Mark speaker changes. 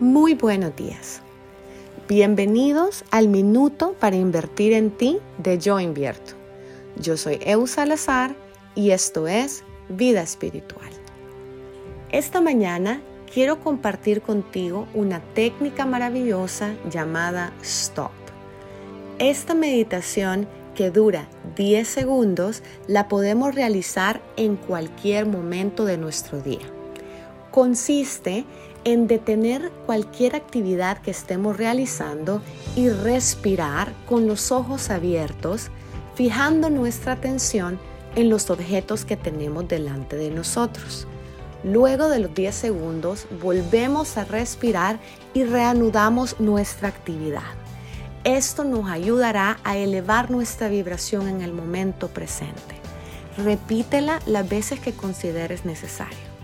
Speaker 1: Muy buenos días. Bienvenidos al Minuto para Invertir en Ti de Yo Invierto. Yo soy Eu Salazar y esto es Vida Espiritual. Esta mañana quiero compartir contigo una técnica maravillosa llamada Stop. Esta meditación que dura 10 segundos la podemos realizar en cualquier momento de nuestro día. Consiste en detener cualquier actividad que estemos realizando y respirar con los ojos abiertos, fijando nuestra atención en los objetos que tenemos delante de nosotros. Luego de los 10 segundos volvemos a respirar y reanudamos nuestra actividad. Esto nos ayudará a elevar nuestra vibración en el momento presente. Repítela las veces que consideres necesario.